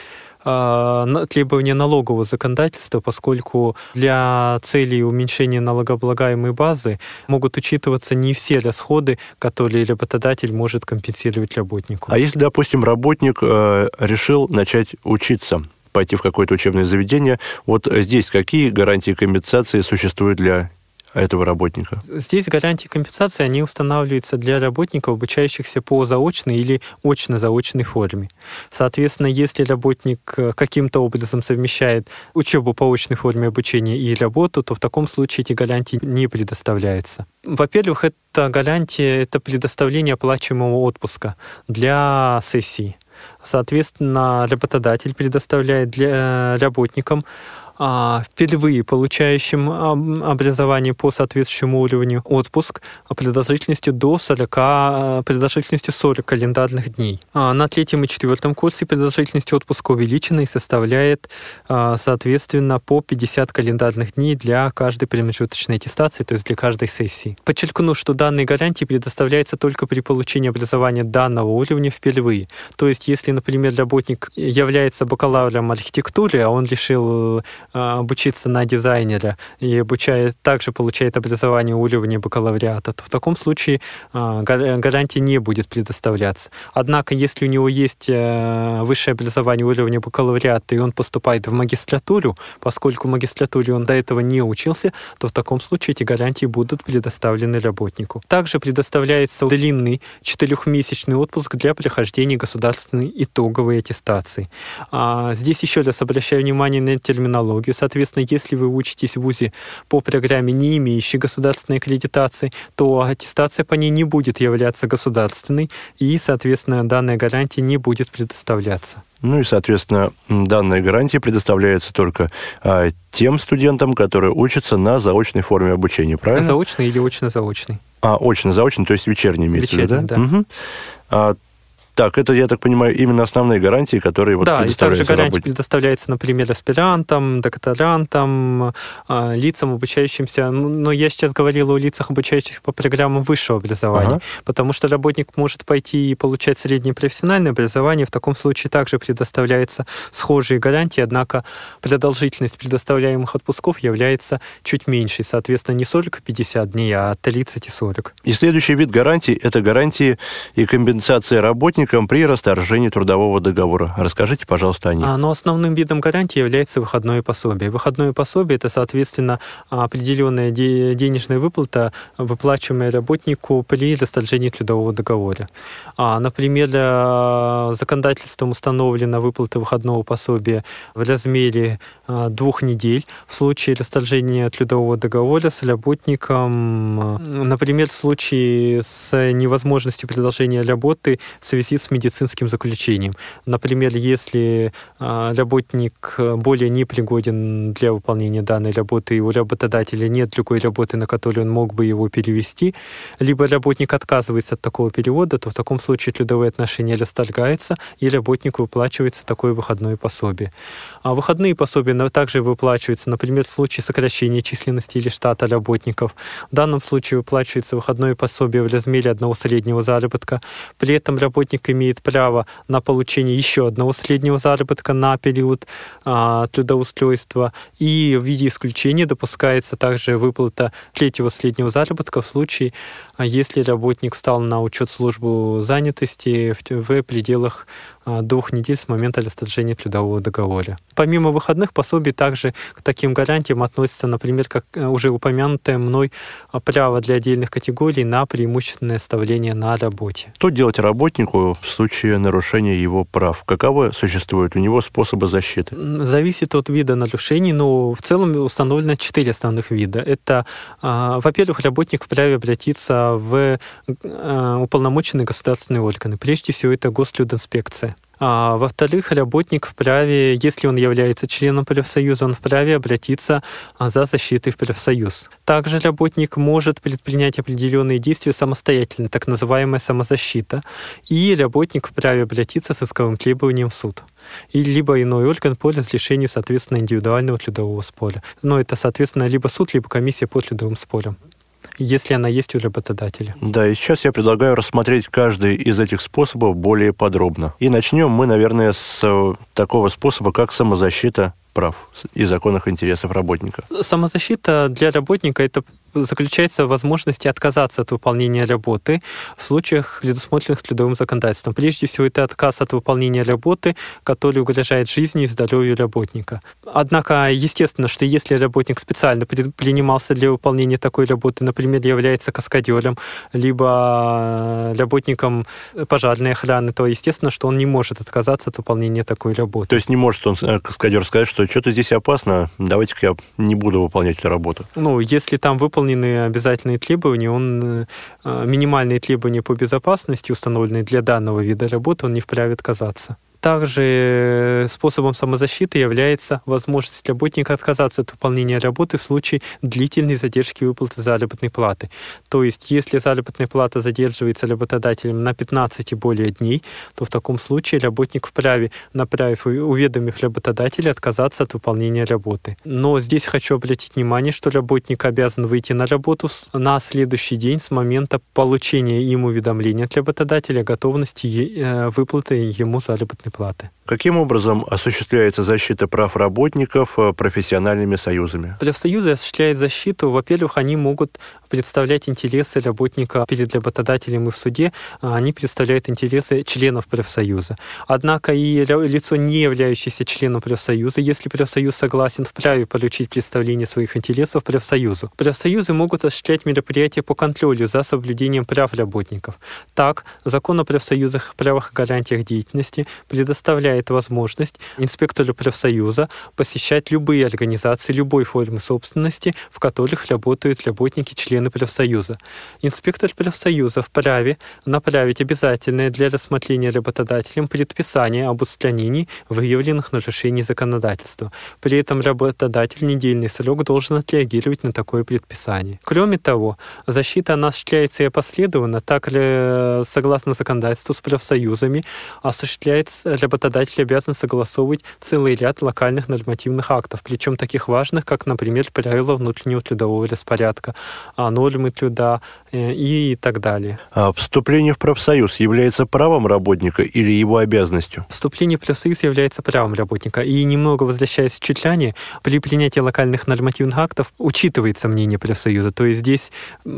а, требования налогового законодательства, поскольку для целей уменьшения налогооблагаемой базы могут учитываться не все расходы, которые работодатель может компенсировать работнику. А если, допустим, работник э, решил начать учиться, пойти в какое-то учебное заведение, вот здесь какие гарантии компенсации существуют для этого работника? Здесь гарантии компенсации, они устанавливаются для работников, обучающихся по заочной или очно-заочной форме. Соответственно, если работник э, каким-то образом совмещает учебу по очной форме обучения и работу, то в таком случае эти гарантии не предоставляются. Во-первых, это гарантия, это предоставление оплачиваемого отпуска для сессии. Соответственно, работодатель предоставляет для работникам а, впервые получающим образование по соответствующему уровню отпуск продолжительностью до 40, продолжительностью 40 календарных дней. А на третьем и четвертом курсе продолжительность отпуска увеличена и составляет, а, соответственно, по 50 календарных дней для каждой промежуточной аттестации, то есть для каждой сессии. Подчеркну, что данные гарантии предоставляются только при получении образования данного уровня впервые. То есть, если, например, работник является бакалавром архитектуры, а он решил а, обучиться на дизайнера и обучает, также получает образование уровня бакалавриата, то в таком случае а, гарантия не будет предоставляться. Однако, если у него есть э, высшее образование уровня бакалавриата, и он поступает в магистратуру, поскольку в магистратуре он до этого не учился, то в таком случае эти гарантии будут предоставлены работнику. Также предоставляется длинный четырехмесячный отпуск для прохождения государственной итоговой аттестации. А, здесь еще раз обращаю внимание на терминологию технологию. Соответственно, если вы учитесь в ВУЗе по программе, не имеющей государственной аккредитации, то аттестация по ней не будет являться государственной, и, соответственно, данная гарантия не будет предоставляться. Ну и, соответственно, данная гарантия предоставляется только а, тем студентам, которые учатся на заочной форме обучения, правильно? Заочный или очно-заочный. А, очно-заочный, то есть вечерний имеется вечерний, да? да. Угу. А, так, это, я так понимаю, именно основные гарантии, которые вот да, и также гарантии работе. предоставляются, например, аспирантам, докторантам, а, лицам, обучающимся. Ну, но я сейчас говорил о лицах, обучающихся по программам высшего образования, ага. потому что работник может пойти и получать среднее профессиональное образование. В таком случае также предоставляются схожие гарантии, однако продолжительность предоставляемых отпусков является чуть меньшей. Соответственно, не 40-50 дней, а 30 и 40. И следующий вид гарантий – это гарантии и компенсация работников работникам при расторжении трудового договора. Расскажите, пожалуйста, о них. А, но основным видом гарантии является выходное пособие. Выходное пособие – это, соответственно, определенная денежная выплата, выплачиваемая работнику при расторжении трудового договора. А, например, э, законодательством установлена выплата выходного пособия в размере э, двух недель в случае расторжения трудового договора с работником, э, например, в случае с невозможностью продолжения работы в связи с медицинским заключением. Например, если а, работник более непригоден для выполнения данной работы, и у работодателя нет другой работы, на которую он мог бы его перевести, либо работник отказывается от такого перевода, то в таком случае трудовые отношения расторгаются, и работнику выплачивается такое выходное пособие. А выходные пособия также выплачиваются, например, в случае сокращения численности или штата работников. В данном случае выплачивается выходное пособие в размере одного среднего заработка. При этом работник имеет право на получение еще одного среднего заработка на период а, трудоустройства. И в виде исключения допускается также выплата третьего среднего заработка в случае, а, если работник стал на учет службу занятости в, в пределах двух недель с момента расторжения трудового договора. Помимо выходных пособий, также к таким гарантиям относятся, например, как э, уже упомянутое мной а, право для отдельных категорий на преимущественное оставление на работе. Что делать работнику в случае нарушения его прав? Каковы существуют у него способы защиты? Зависит от вида нарушений, но в целом установлено четыре основных вида. Это, а, во-первых, работник вправе обратиться в уполномоченные государственные органы. Прежде всего, это гострудинспекция. А, во-вторых, работник вправе, если он является членом профсоюза, он вправе обратиться а, за защитой в профсоюз. Также работник может предпринять определенные действия самостоятельно, так называемая самозащита, и работник вправе обратиться с исковым требованием в суд и либо иной орган по разрешению, соответственно, индивидуального трудового спора. Но это, соответственно, либо суд, либо комиссия по трудовым спорам если она есть у работодателя. Да, и сейчас я предлагаю рассмотреть каждый из этих способов более подробно. И начнем мы, наверное, с э, такого способа, как самозащита прав и законных интересов работника. Самозащита для работника – это заключается в возможности отказаться от выполнения работы в случаях, предусмотренных трудовым законодательством. Прежде всего, это отказ от выполнения работы, который угрожает жизни и здоровью работника. Однако, естественно, что если работник специально принимался для выполнения такой работы, например, является каскадером, либо работником пожарной охраны, то, естественно, что он не может отказаться от выполнения такой работы. То есть не может он, э, каскадер, сказать, что что-то здесь опасно, давайте-ка я не буду выполнять эту работу. Ну, если там выполнены обязательные требования, он э, минимальные требования по безопасности, установленные для данного вида работы, он не вправе отказаться. Также способом самозащиты является возможность работника отказаться от выполнения работы в случае длительной задержки выплаты заработной платы. То есть, если заработная плата задерживается работодателем на 15 и более дней, то в таком случае работник вправе, направив уведомив работодателя, отказаться от выполнения работы. Но здесь хочу обратить внимание, что работник обязан выйти на работу на следующий день с момента получения им уведомления от работодателя о готовности э, выплаты ему заработной платы. Каким образом осуществляется защита прав работников э, профессиональными союзами? Профсоюзы осуществляют защиту. Во-первых, они могут представлять интересы работника перед работодателем и в суде. А они представляют интересы членов профсоюза. Однако и лицо, не являющееся членом профсоюза, если профсоюз согласен, вправе получить представление своих интересов профсоюзу. Профсоюзы могут осуществлять мероприятия по контролю за соблюдением прав работников. Так, закон о профсоюзах, правах и гарантиях деятельности предоставляет возможность инспектору профсоюза посещать любые организации любой формы собственности, в которых работают работники, члены профсоюза. Инспектор профсоюза вправе направить обязательное для рассмотрения работодателем предписание об устранении выявленных нарушений законодательства. При этом работодатель недельный срок должен отреагировать на такое предписание. Кроме того, защита осуществляется и опоследованно, так ли, согласно законодательству с профсоюзами, осуществляется работодатель законодатель обязан согласовывать целый ряд локальных нормативных актов, причем таких важных, как, например, правила внутреннего трудового распорядка, а, нормы труда э, и так далее. А вступление в профсоюз является правом работника или его обязанностью? Вступление в профсоюз является правом работника. И немного возвращаясь чуть ранее, при принятии локальных нормативных актов учитывается мнение профсоюза. То есть здесь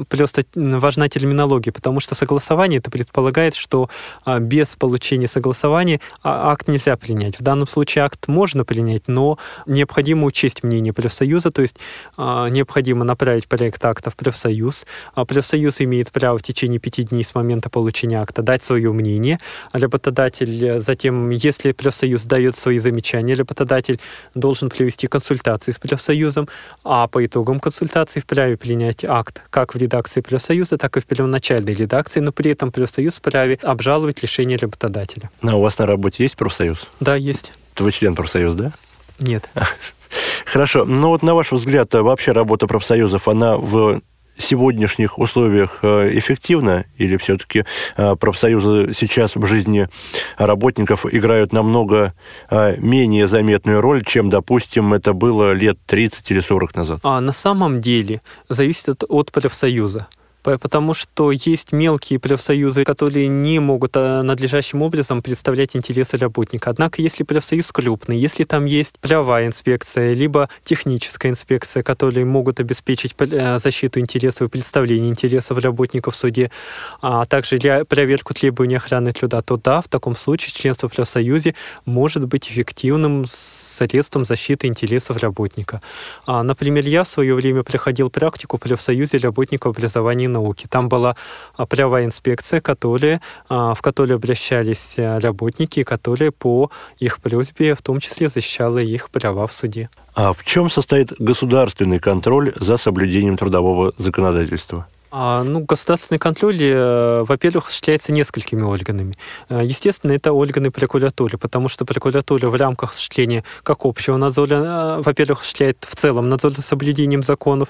просто важна терминология, потому что согласование это предполагает, что а, без получения согласования акт нельзя принять. В данном случае акт можно принять, но необходимо учесть мнение профсоюза, то есть э, необходимо направить проект акта в профсоюз. А профсоюз имеет право в течение пяти дней с момента получения акта дать свое мнение. Работодатель затем, если профсоюз дает свои замечания, работодатель должен провести консультации с профсоюзом, а по итогам консультаций вправе принять акт как в редакции профсоюза, так и в первоначальной редакции, но при этом профсоюз вправе обжаловать решение работодателя. А у вас на работе есть профсоюз? профсоюз? Да, есть. Вы член профсоюза, да? Нет. Хорошо. Ну вот на ваш взгляд, а вообще работа профсоюзов, она в сегодняшних условиях э, эффективна или все-таки э, профсоюзы сейчас в жизни работников играют намного э, менее заметную роль, чем, допустим, это было лет 30 или 40 назад? А на самом деле зависит от профсоюза потому что есть мелкие профсоюзы, которые не могут а, надлежащим образом представлять интересы работника. Однако, если профсоюз крупный, если там есть правовая инспекция, либо техническая инспекция, которые могут обеспечить э, защиту интересов и представление интересов работников в суде, а также проверку требований охраны труда, то да, в таком случае членство в профсоюзе может быть эффективным средством защиты интересов работника. А, например, я в свое время проходил практику в профсоюзе работников образования науки. Там была а, правовая инспекция, которая, а, в которой обращались э, работники, которые по их просьбе в том числе защищала их права в суде. А в чем состоит государственный контроль за соблюдением трудового законодательства? А, ну, государственный контроль, э, во-первых, осуществляется несколькими органами. Э, естественно, это органы прокуратуры, потому что прокуратура в рамках осуществления как общего надзора, во-первых, осуществляет в целом надзор за соблюдением законов,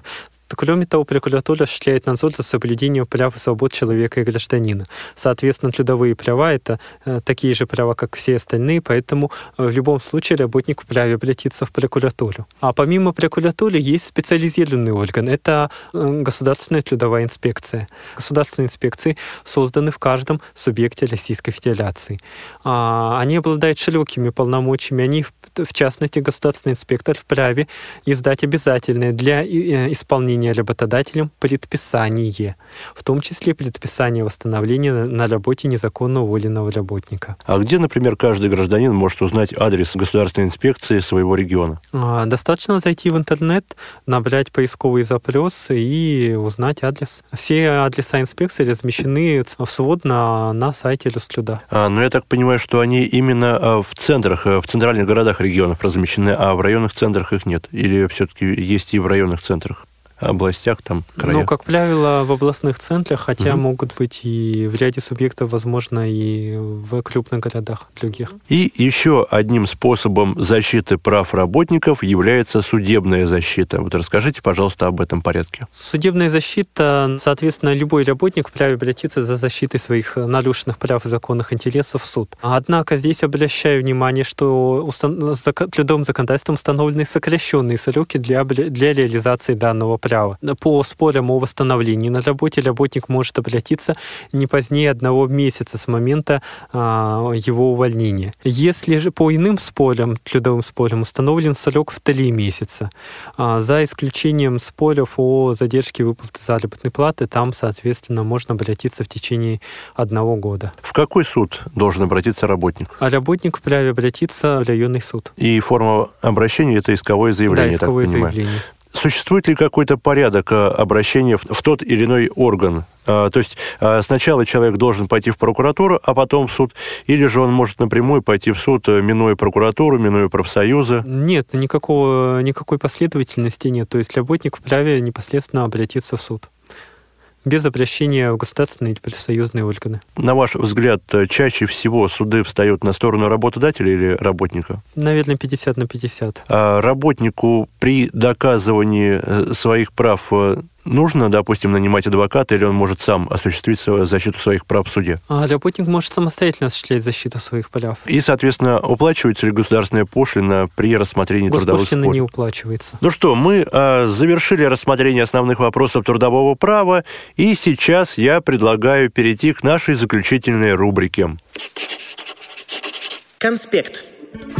Кроме того, прокуратура осуществляет надзор за соблюдением прав и свобод человека и гражданина. Соответственно, трудовые права — это э, такие же права, как все остальные, поэтому э, в любом случае работник вправе обратиться в прокуратуру. А помимо прокуратуры есть специализированный орган — это э, Государственная трудовая инспекция. Государственные инспекции созданы в каждом субъекте Российской Федерации. А, они обладают широкими полномочиями, они, в частности, государственный инспектор вправе издать обязательное для исполнения применение работодателем предписание, в том числе предписание восстановления на работе незаконно уволенного работника. А где, например, каждый гражданин может узнать адрес государственной инспекции своего региона? А, достаточно зайти в интернет, набрать поисковые запросы и узнать адрес. Все адреса инспекции размещены в свод на, на сайте Люстлюда. А, ну, я так понимаю, что они именно а, в центрах, э, в центральных городах регионов размещены, а в районных центрах их нет? Или все-таки есть и в районных центрах? Областях, там, краях? Ну, как правило, в областных центрах, хотя угу. могут быть и в ряде субъектов, возможно, и в крупных городах других. И еще одним способом защиты прав работников является судебная защита. Вот расскажите, пожалуйста, об этом порядке. Судебная защита, соответственно, любой работник вправе обратиться за защитой своих нарушенных прав и законных интересов в суд. Однако здесь обращаю внимание, что устан... трудовым законодательством установлены сокращенные сроки для, для реализации данного права. По спорам о восстановлении на работе работник может обратиться не позднее одного месяца с момента а, его увольнения. Если же по иным спорам, трудовым спорам, установлен срок в три месяца, а, за исключением споров о задержке выплаты заработной платы, там, соответственно, можно обратиться в течение одного года. В какой суд должен обратиться работник? А работник вправе обратиться в районный суд. И форма обращения – это исковое заявление, да, исковое заявление. Существует ли какой-то порядок э, обращения в тот или иной орган? А, то есть а, сначала человек должен пойти в прокуратуру, а потом в суд, или же он может напрямую пойти в суд, э, минуя прокуратуру, минуя профсоюзы? Нет, никакого, никакой последовательности нет. То есть работник вправе непосредственно обратиться в суд без обращения в государственные или профсоюзные органы. На ваш взгляд, чаще всего суды встают на сторону работодателя или работника? Наверное, 50 на 50. А работнику при доказывании э, своих прав э, нужно, допустим, нанимать адвоката, или он может сам осуществить защиту своих прав в суде? А работник может самостоятельно осуществлять защиту своих прав. И, соответственно, уплачивается ли государственная пошлина при рассмотрении трудовых споров? не уплачивается. Ну что, мы а, завершили рассмотрение основных вопросов трудового права, и сейчас я предлагаю перейти к нашей заключительной рубрике. Конспект.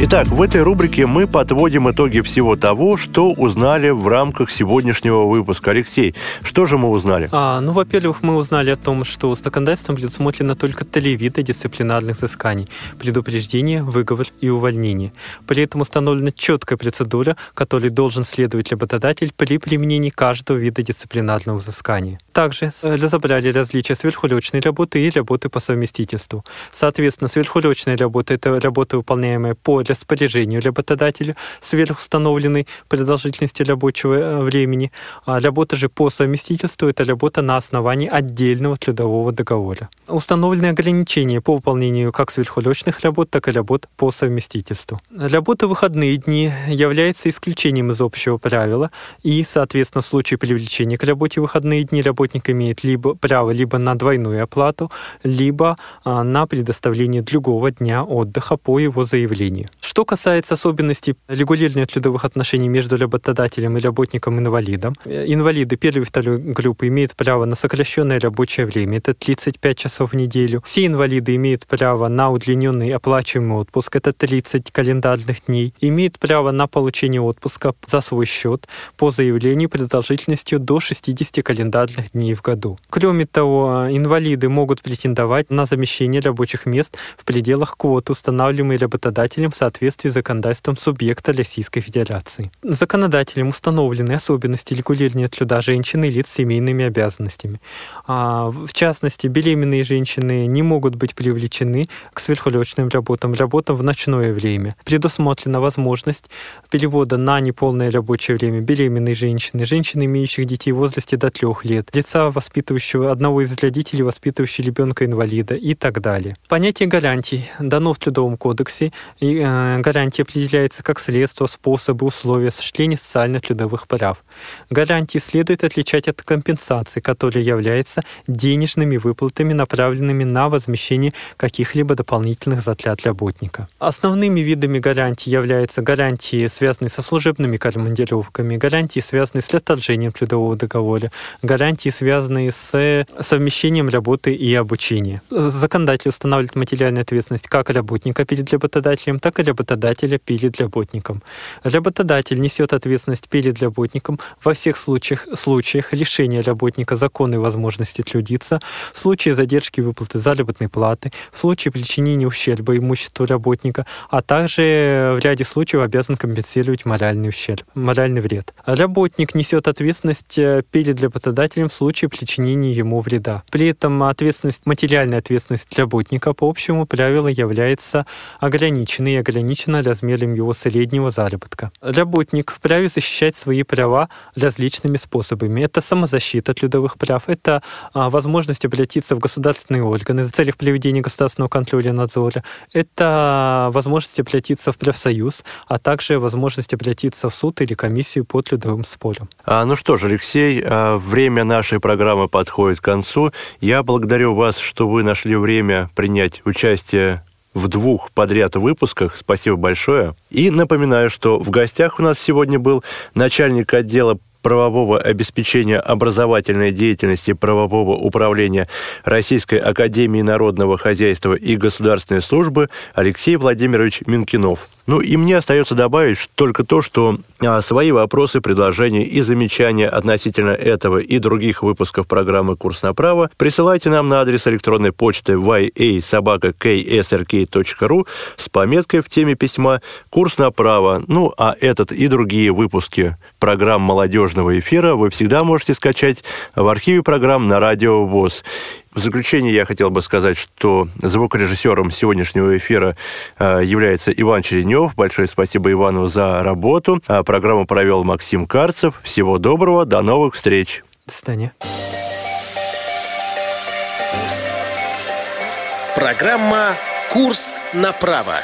Итак, в этой рубрике мы подводим итоги всего того, что узнали в рамках сегодняшнего выпуска. Алексей, что же мы узнали? А, ну, во-первых, мы узнали о том, что законодательством предусмотрено только три вида дисциплинарных взысканий – предупреждение, выговор и увольнение. При этом установлена четкая процедура, которой должен следовать работодатель при применении каждого вида дисциплинарного взыскания. Также э, разобрали различия сверхурочной работы и работы по совместительству. Соответственно, сверхурочная работа – это работа, выполняемая по распоряжению работодателя сверхустановленной продолжительности рабочего э, времени. А работа же по совместительству – это работа на основании отдельного трудового договора. Установлены ограничения по выполнению как сверхурочных работ, так и работ по совместительству. Работа в выходные дни является исключением из общего правила, и, соответственно, в случае привлечения к работе в выходные дни работник имеет либо право либо на двойную оплату, либо а, на предоставление другого дня отдыха по его заявлению. Что касается особенностей регулирования трудовых отношений между работодателем и работником-инвалидом, инвалиды первой и второй группы имеют право на сокращенное рабочее время, это 35 часов в неделю. Все инвалиды имеют право на удлиненный оплачиваемый отпуск, это 30 календарных дней. Имеют право на получение отпуска за свой счет по заявлению продолжительностью до 60 календарных дней в году. Кроме того, инвалиды могут претендовать на замещение рабочих мест в пределах квоты, устанавливаемой работодателем в соответствии с законодательством субъекта Российской Федерации. Законодателем установлены особенности регулирования труда женщин и лиц с семейными обязанностями. А, в частности, беременные женщины не могут быть привлечены к сверхурочным работам, работам в ночное время. Предусмотрена возможность перевода на неполное рабочее время беременной женщины, женщины, имеющих детей в возрасте до трех лет, лица, воспитывающего одного из родителей, воспитывающего ребенка-инвалида и так далее. Понятие гарантий дано в Трудовом кодексе и Э, гарантия определяется как средство, способы, условия осуществления социальных трудовых прав. Гарантии следует отличать от компенсации, которые являются денежными выплатами, направленными на возмещение каких-либо дополнительных затрат работника. Основными видами гарантий являются гарантии, связанные со служебными командировками, гарантии, связанные с отторжением трудового договора, гарантии, связанные с совмещением работы и обучения. Законодатель устанавливает материальную ответственность как работника перед работодателем, так и работодателя перед работником. Работодатель несет ответственность перед работником во всех случаях, случаях лишения работника законной возможности трудиться, в случае задержки выплаты заработной платы, в случае причинения ущерба имуществу работника, а также в ряде случаев обязан компенсировать моральный ущерб, моральный вред. Работник несет ответственность э, перед работодателем в случае причинения ему вреда. При этом ответственность, материальная ответственность работника по общему правилу является ограниченной и ограничена размером его среднего заработка. Работник вправе защищать свои права различными способами. Это самозащита трудовых прав, это а, возможность обратиться в государственные органы в целях проведения государственного контроля и надзора, это возможность обратиться в профсоюз, а также возможность обратиться в суд или комиссию по трудовым спорам. А, ну что ж, Алексей, а, время нашей программы подходит к концу. Я благодарю вас, что вы нашли время принять участие в двух подряд выпусках. Спасибо большое. И напоминаю, что в гостях у нас сегодня был начальник отдела правового обеспечения образовательной деятельности правового управления Российской Академии Народного Хозяйства и Государственной Службы Алексей Владимирович Минкинов. Ну и мне остается добавить только то, что а, свои вопросы, предложения и замечания относительно этого и других выпусков программы «Курс на право» присылайте нам на адрес электронной почты yasobaka.ksrk.ru с пометкой в теме письма «Курс на право». Ну, а этот и другие выпуски программ молодежного эфира вы всегда можете скачать в архиве программ на Радио ВОЗ. В заключение я хотел бы сказать, что звукорежиссером сегодняшнего эфира э, является Иван Черенев. Большое спасибо Ивану за работу. А программу провел Максим Карцев. Всего доброго, до новых встреч. До свидания. Программа «Курс на право».